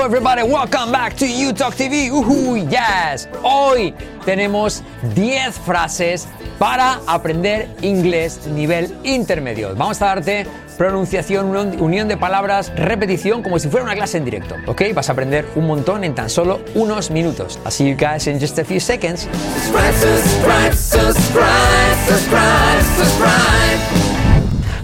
Hello everybody, welcome back to You Talk TV. Uhu, yes. Hoy tenemos 10 frases para aprender inglés nivel intermedio. Vamos a darte pronunciación, unión de palabras, repetición, como si fuera una clase en directo. ¿Ok? Vas a aprender un montón en tan solo unos minutos. Así you guys in just a few seconds. Subscribe, subscribe, subscribe,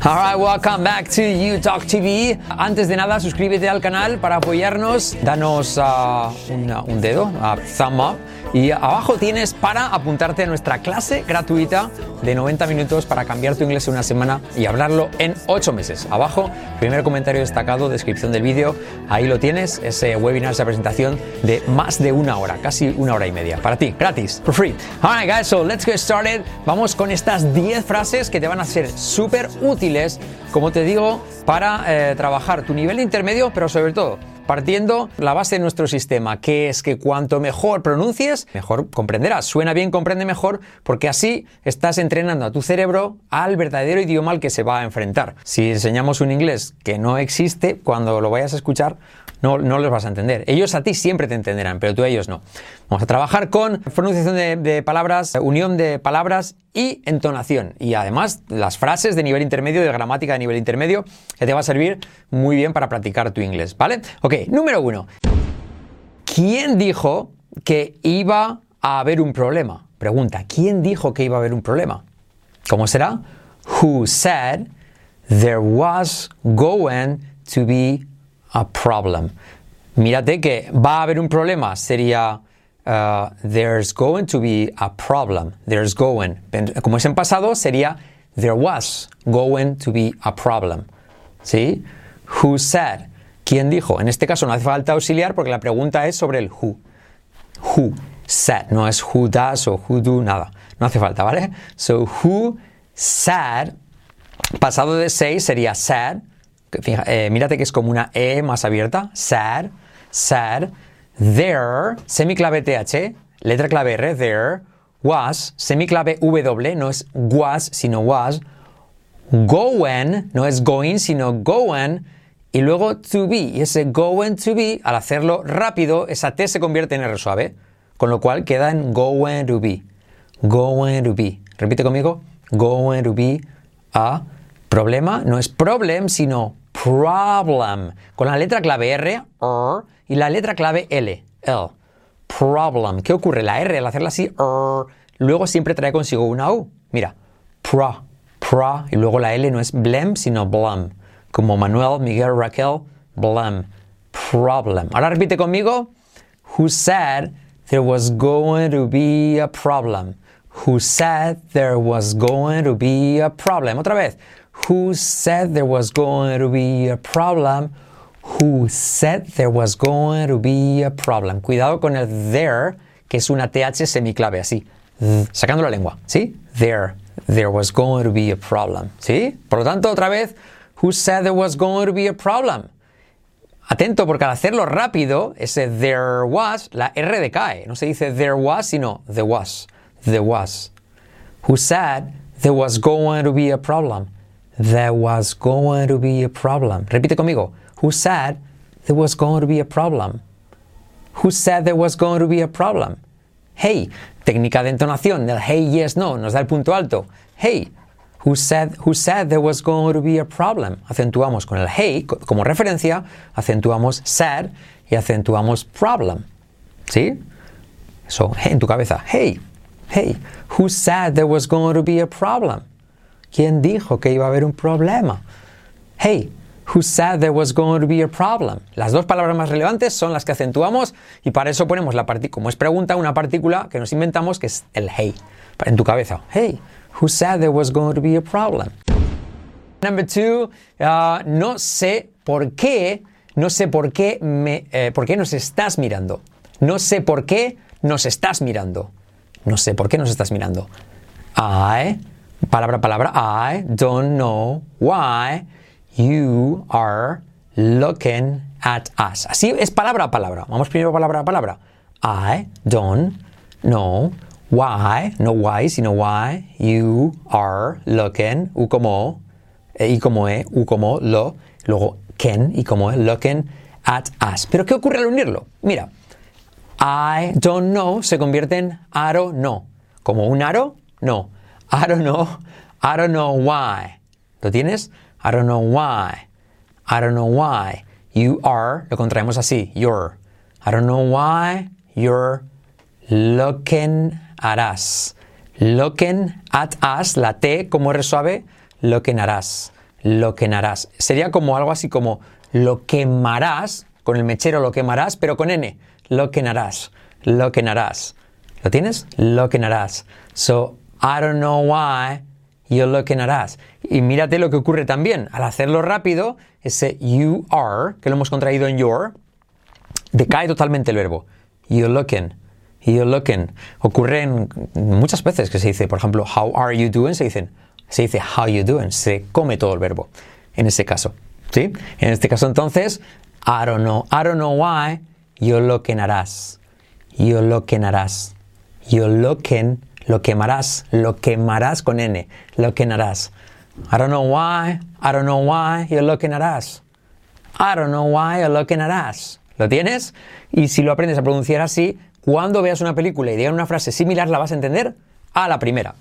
subscribe. Alright, welcome back to You Talk TV. Antes de nada, suscríbete al canal para apoyarnos. Danos uh, un dedo, uh, thumb up y abajo tienes para apuntarte a nuestra clase gratuita de 90 minutos para cambiar tu inglés en una semana y hablarlo en 8 meses. Abajo, primer comentario destacado, descripción del vídeo, ahí lo tienes, ese webinar, esa presentación de más de una hora, casi una hora y media, para ti, gratis, for free. Alright guys, so let's get started. Vamos con estas 10 frases que te van a ser súper útiles, como te digo, para eh, trabajar tu nivel intermedio, pero sobre todo partiendo la base de nuestro sistema, que es que cuanto mejor pronuncies, mejor comprenderás. Suena bien, comprende mejor, porque así estás entrenando a tu cerebro al verdadero idioma al que se va a enfrentar. Si enseñamos un inglés que no existe, cuando lo vayas a escuchar, no, no los vas a entender. Ellos a ti siempre te entenderán, pero tú a ellos no. Vamos a trabajar con pronunciación de, palabras, unión de palabras y entonación. Y además las frases de nivel intermedio, de gramática de nivel intermedio, que te va a servir muy bien para practicar tu inglés, ¿vale? Ok, número uno. ¿Quién dijo que iba a haber un problema? Pregunta, ¿quién dijo que iba a haber un problema? ¿Cómo será? Who said there was going to be a problem. Mírate que va a haber un problema, sería uh, there's going to be a problem. There's going. Como es en pasado, sería there was going to be a problem. ¿Sí? Who said? ¿Quién dijo? En este caso no hace falta auxiliar porque la pregunta es sobre el who. Who said, no es who does o who do, nada. No hace falta, ¿vale? So, who said, pasado de say sería said, eh, mírate que es como una E más abierta. Sad, sad. There, semiclave TH, letra clave R, there. Was, semiclave W, no es was, sino was. Going, no es going, sino going. Y luego to be. Y ese going to be, al hacerlo rápido, esa T se convierte en R suave. Con lo cual queda en going to be. Going to be. Repite conmigo. Going to be a problema. No es problem, sino problem, con la letra clave R, y la letra clave L, L. Problem. ¿Qué ocurre? La R al hacerla así, luego siempre trae consigo una U. Mira, pro, pro, y luego la L no es blem, sino blum. Como Manuel, Miguel, Raquel, blum. Problem. Ahora repite conmigo. Who said there was going to be a problem? Who said there was going to be a problem? Otra vez. Who said there was going to be a problem? Who said there was going to be a problem? Cuidado con el there, que es una TH semiclave, así. Sacando la lengua, ¿sí? There. There was going to be a problem, ¿sí? Por lo tanto, otra vez, who said there was going to be a problem? Atento, porque al hacerlo rápido, ese there was, la R decae. No se dice there was, sino there was. There was. Who said there was going to be a problem? There was going to be a problem. Repite conmigo. Who said there was going to be a problem? Who said there was going to be a problem? Hey, técnica de entonación del hey, yes, no, nos da el punto alto. Hey, who said, who said there was going to be a problem? Acentuamos con el hey como referencia, acentuamos said y acentuamos problem. ¿Sí? So, hey, en tu cabeza. Hey, hey, who said there was going to be a problem? ¿Quién dijo que iba a haber un problema? Hey, who said there was going to be a problem? Las dos palabras más relevantes son las que acentuamos y para eso ponemos la partícula, como es pregunta, una partícula que nos inventamos que es el hey, en tu cabeza. Hey, who said there was going to be a problem? Number two, uh, no sé por qué, no sé por qué, me, eh, por qué nos estás mirando. No sé por qué nos estás mirando. No sé por qué nos estás mirando. I palabra palabra, I don't know why you are looking at us. Así es palabra a palabra. Vamos primero palabra a palabra. I don't know why, no why, sino why you are looking, u como, e, y como e, u como lo, luego can y como e, looking at us. Pero ¿qué ocurre al unirlo? Mira, I don't know se convierte en don't know. ¿Como un aro? No. I don't know. I don't know why. ¿Lo tienes? I don't know why. I don't know why. You are, lo contraemos así, you're. I don't know why you're looking at us. Looking at us, la T como R suave, lo quemarás. Lo quemarás. Sería como algo así como lo quemarás, con el mechero lo quemarás, pero con N. Lo quemarás. Lo quemarás. ¿Lo tienes? Lo quemarás. So, I don't know why you're looking at us. Y mírate lo que ocurre también. Al hacerlo rápido, ese you are, que lo hemos contraído en your, decae totalmente el verbo. You're looking. You're looking. Ocurre en muchas veces que se dice, por ejemplo, how are you doing? Se, dicen, se dice how you doing. Se come todo el verbo. En ese caso. ¿Sí? En este caso entonces, I don't know. I don't know why you're looking at us. You're looking at us. You're looking lo quemarás, lo quemarás con N, lo quemarás. I don't know why, I don't know why you're looking at us. I don't know why you're looking at us. ¿Lo tienes? Y si lo aprendes a pronunciar así, cuando veas una película y digan una frase similar, la vas a entender a la primera.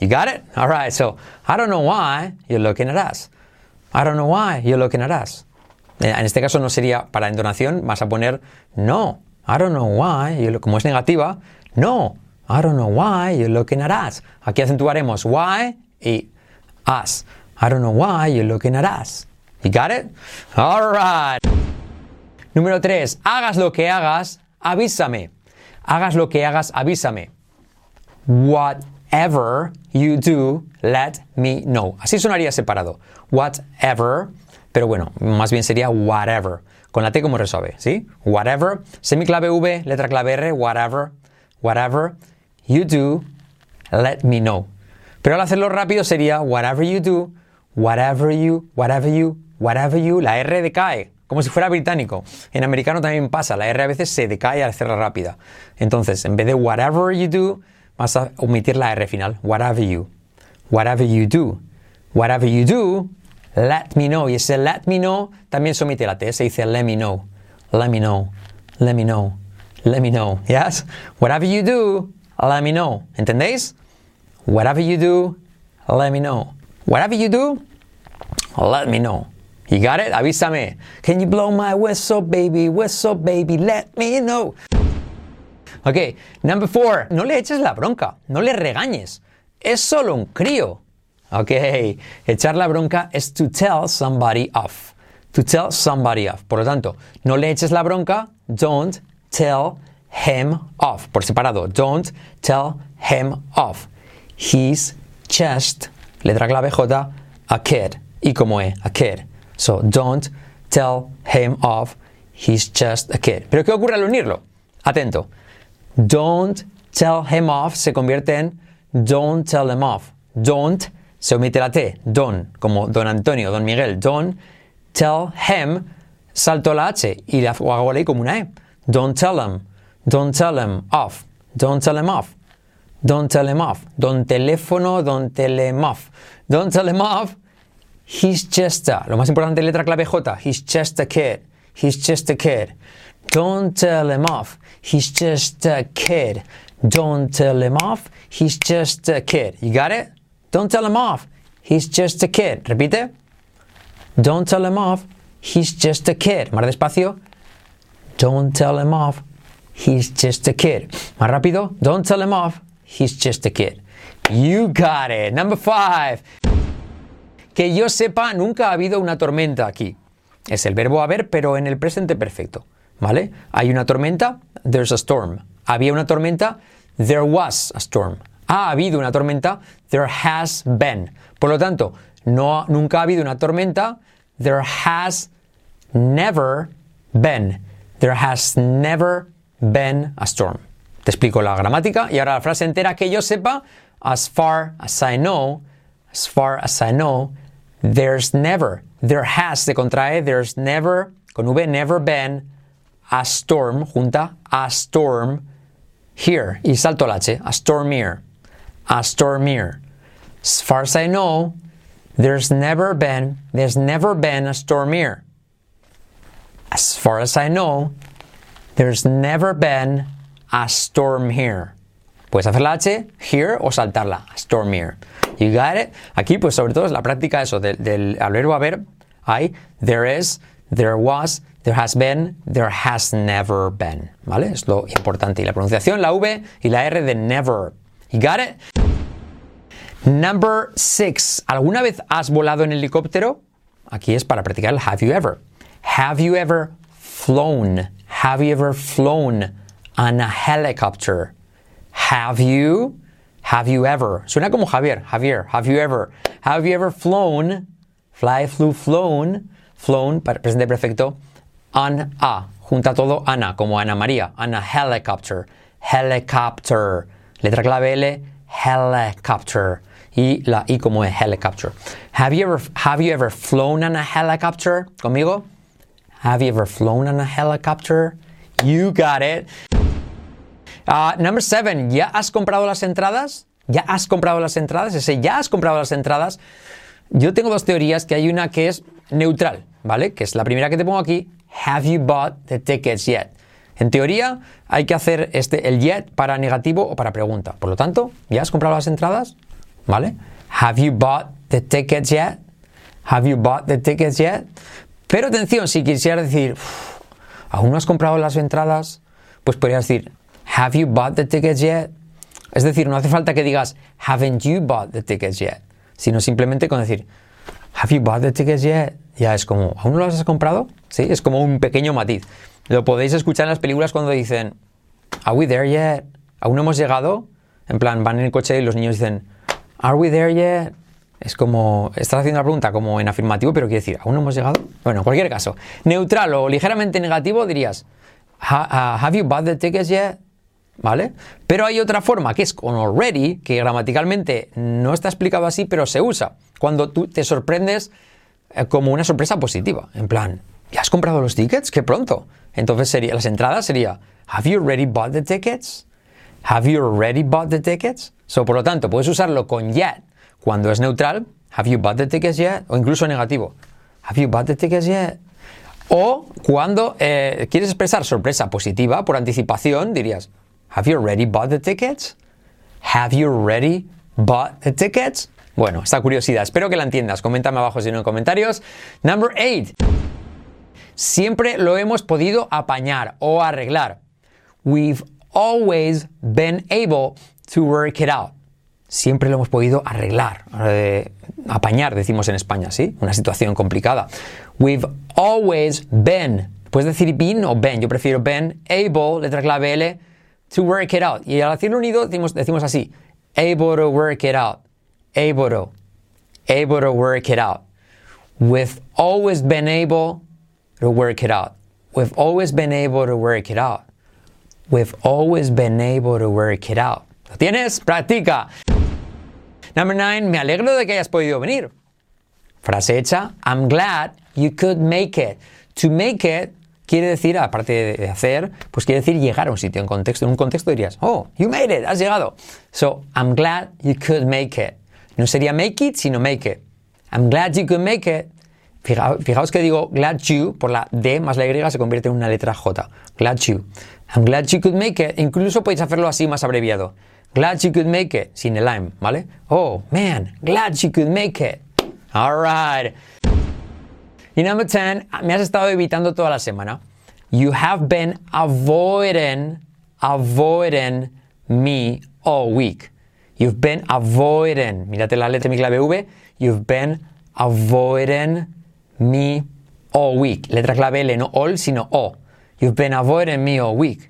You got it? All right, so I don't know why you're looking at us. I don't know why you're looking at us. Eh, en este caso no sería para entonación, vas a poner no. I don't know why, como es negativa, no. I don't know why you're looking at us. Aquí acentuaremos why y us. I don't know why you're looking at us. You got it? All right. Número 3. Hagas lo que hagas, avísame. Hagas lo que hagas, avísame. Whatever you do, let me know. Así sonaría separado. Whatever, pero bueno, más bien sería whatever. Con la T como resuelve, ¿sí? Whatever, semiclave V, letra clave R, whatever, whatever you do, let me know. Pero al hacerlo rápido sería whatever you do, whatever you, whatever you, whatever you, la R decae, como si fuera británico. En americano también pasa, la R a veces se decae al hacerla rápida. Entonces, en vez de whatever you do, vas a omitir la R final, whatever you, whatever you do, whatever you do, let me know. Y ese let me know también se omite la T, se dice let me know, let me know, let me know, let me know. Yes? Whatever you do, let me know. ¿Entendéis? Whatever you do, let me know. Whatever you do, let me know. You got it? Avísame. Can you blow my whistle, baby? Whistle, baby, let me know. Ok, number four. No le eches la bronca. No le regañes. Es solo un crío. Ok, echar la bronca es to tell somebody off. To tell somebody off. Por lo tanto, no le eches la bronca. Don't tell him off. Por separado. Don't tell him off. He's just, letra clave J, a kid. Y como E, a kid. So don't tell him off. He's just a kid. Pero ¿qué ocurre al unirlo? Atento. Don't tell him off se convierte en don't tell him off. Don't se omite la T. Don, como Don Antonio, Don Miguel. Don't tell him, salto la H y la hago ahí como una E. Don't tell him. Don't tell him off. Don't tell him off. Don't tell him off. Don teléfono, him off. Don't tell him off. He's just a. Lo más importante, letra clave J. He's just a kid. He's just a kid. Don't tell him off. He's just a kid. Don't tell him off. He's just a kid. You got it? Don't tell him off. He's just a kid. Repite. Don't tell him off. He's just a kid. Más despacio. Don't tell him off. He's just a kid. Más rápido. Don't tell him off. He's just a kid. You got it. Number five. Que yo sepa, nunca ha habido una tormenta aquí. Es el verbo haber, pero en el presente perfecto. ¿Vale? Hay una tormenta, there's a storm. Había una tormenta, there was a storm. Ha habido una tormenta, there has been. Por lo tanto, no, nunca ha habido una tormenta, there has never been. There has never been a storm. Te explico la gramática y ahora la frase entera que yo sepa. As far as I know, as far as I know, there's never, there has se contrae, there's never, con V, never been a storm, junta, a storm here. Y salto el H, a storm here. A storm here. As far as I know, there's never been, there's never been a storm here. As far as I know, there's never been a storm here. Puedes hacer la H, here, o saltarla. Storm here. You got it? Aquí, pues sobre todo es la práctica eso, del, del al verbo haber, hay, there is, there was, there has been, there has never been. ¿Vale? Es lo importante. Y la pronunciación, la V y la R de never. You got it? Number six. ¿Alguna vez has volado en helicóptero? Aquí es para practicar el have you ever. Have you ever flown? Have you ever flown on a helicopter? Have you? Have you ever? Suena como Javier. Javier, have you ever? Have you ever flown? Fly, flew, flown. Flown, presente perfecto. On a. Junta todo Ana, como Ana María. On a helicopter. Helicopter. Letra clave L. Helicopter. Y la I como es helicopter. Have you ever, have you ever flown on a helicopter? ¿Conmigo? Have you ever flown on a helicopter? You got it. Uh, number seven, ¿ya has comprado las entradas? ¿Ya has comprado las entradas? Ese ya has comprado las entradas. Yo tengo dos teorías, que hay una que es neutral, ¿vale? Que es la primera que te pongo aquí. Have you bought the tickets yet? En teoría, hay que hacer este, el yet para negativo o para pregunta. Por lo tanto, ¿ya has comprado las entradas? ¿Vale? Have you bought the tickets yet? Have you bought the tickets yet? Pero atención, si quisiera decir, ¿aún no has comprado las entradas? Pues podrías decir, Have you bought the tickets yet? Es decir, no hace falta que digas Haven't you bought the tickets yet? Sino simplemente con decir Have you bought the tickets yet? Ya es como, ¿aún no las has comprado? Sí, es como un pequeño matiz. Lo podéis escuchar en las películas cuando dicen Are we there yet? ¿Aún no hemos llegado? En plan, van en el coche y los niños dicen Are we there yet? Es como, estás haciendo la pregunta como en afirmativo, pero quiere decir, ¿aún no hemos llegado? Bueno, en cualquier caso, neutral o ligeramente negativo dirías, ¿Have you bought the tickets yet? ¿Vale? Pero hay otra forma que es con already, que gramaticalmente no está explicado así, pero se usa cuando tú te sorprendes eh, como una sorpresa positiva. En plan, ¿ya has comprado los tickets? ¡Qué pronto! Entonces sería, las entradas sería, ¿Have you already bought the tickets? ¿Have you already bought the tickets? So, por lo tanto, puedes usarlo con yet cuando es neutral, ¿Have you bought the tickets yet? O incluso negativo, ¿Have you bought the tickets yet? O cuando eh, quieres expresar sorpresa positiva por anticipación, dirías, Have you already bought the tickets? Have you already bought the tickets? Bueno, esta curiosidad, espero que la entiendas. Coméntame abajo si no en comentarios. Number 8. Siempre lo hemos podido apañar o arreglar. We've always been able to work it out. Siempre lo hemos podido arreglar, eh, apañar, decimos en España, ¿sí? Una situación complicada. We've always been. Puedes decir been o been. Yo prefiero been, able, letra clave L to work it out. Y al decirlo unido decimos, decimos así, able to work it out, able to, able to work it out. We've always been able to work it out. We've always been able to work it out. We've always been able to work it out. ¿Lo tienes? Practica. Number nine, me alegro de que hayas podido venir. Frase hecha, I'm glad you could make it. To make it quiere decir, aparte de hacer, pues quiere decir llegar a un sitio en contexto. En un contexto dirías, oh, you made it, has llegado. So, I'm glad you could make it. No sería make it, sino make it. I'm glad you could make it. Fijaos, que digo glad you, por la D más la Y se convierte en una letra J. Glad you. I'm glad you could make it. Incluso podéis hacerlo así más abreviado. Glad you could make it, sin el I'm, ¿vale? Oh, man, glad you could make it. All right. Y number 10, me has estado evitando toda la semana. You have been avoiding, avoiding me all week. You've been avoiding, mírate la letra mi clave V. You've been avoiding me all week. Letra clave L, no all, sino O. You've been avoiding me all week.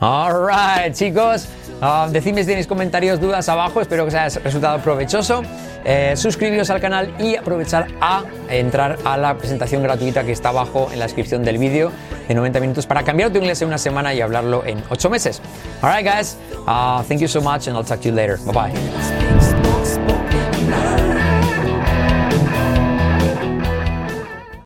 Alright, chicos. Uh, decidme si tenéis comentarios, dudas abajo. Espero que os haya resultado provechoso. Eh, suscribiros al canal y aprovechar a entrar a la presentación gratuita que está abajo en la descripción del vídeo de 90 minutos para cambiar tu inglés en una semana y hablarlo en 8 meses. Alright, guys. Uh, thank you so much and I'll talk to you later. Bye bye.